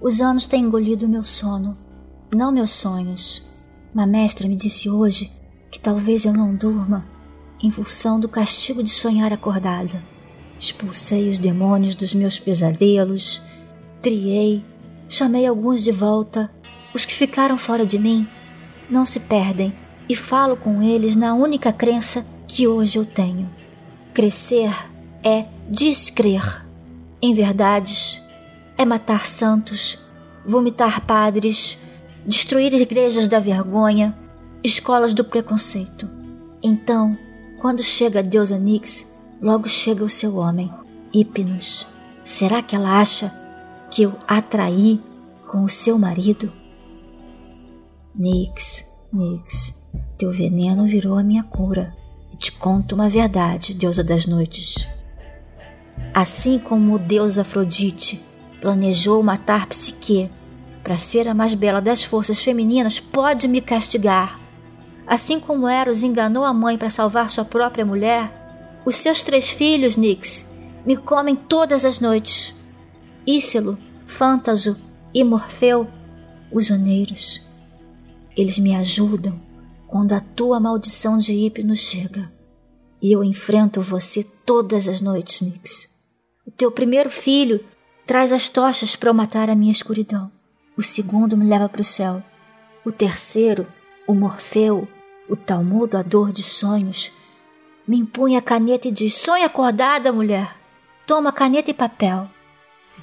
Os anos têm engolido meu sono, não meus sonhos. Uma mestra me disse hoje que talvez eu não durma em função do castigo de sonhar acordada. Expulsei os demônios dos meus pesadelos, triei, chamei alguns de volta. Os que ficaram fora de mim não se perdem e falo com eles na única crença que hoje eu tenho. Crescer é descrer em verdades, é matar santos, vomitar padres, destruir igrejas da vergonha, escolas do preconceito. Então, quando chega a deusa Nix, logo chega o seu homem, Hipnos. Será que ela acha que eu atraí com o seu marido? Nix, Nix, teu veneno virou a minha cura. Te conto uma verdade, deusa das noites. Assim como o deus Afrodite planejou matar Psique para ser a mais bela das forças femininas, pode me castigar Assim como Eros enganou a mãe para salvar sua própria mulher, os seus três filhos, Nix, me comem todas as noites. Ícelo, Fântaso e Morfeu, os oneiros. Eles me ajudam quando a tua maldição de Hipno chega. E eu enfrento você todas as noites, Nix. O teu primeiro filho traz as tochas para eu matar a minha escuridão. O segundo me leva para o céu. O terceiro, o Morfeu, o tal moldador de sonhos me impunha a caneta e diz: Sonha acordada, mulher. Toma caneta e papel.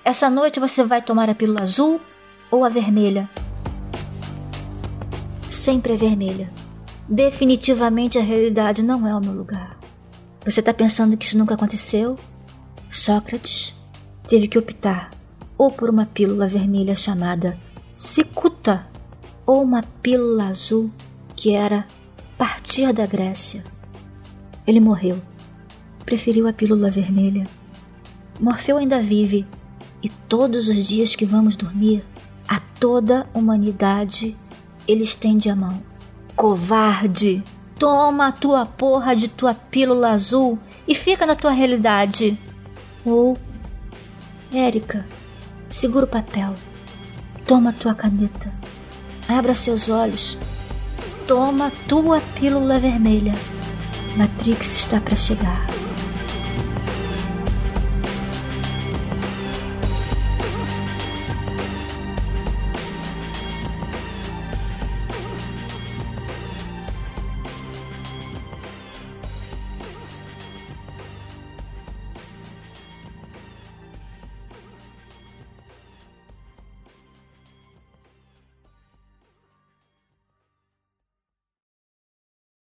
Essa noite você vai tomar a pílula azul ou a vermelha? Sempre a vermelha. Definitivamente a realidade não é o meu lugar. Você está pensando que isso nunca aconteceu? Sócrates teve que optar ou por uma pílula vermelha chamada cicuta ou uma pílula azul que era partir da Grécia. Ele morreu. Preferiu a pílula vermelha. Morfeu ainda vive, e todos os dias que vamos dormir, a toda humanidade ele estende a mão. Covarde! Toma a tua porra de tua pílula azul e fica na tua realidade. Ou, Érica, segura o papel. Toma tua caneta. Abra seus olhos Toma tua pílula vermelha. Matrix está para chegar.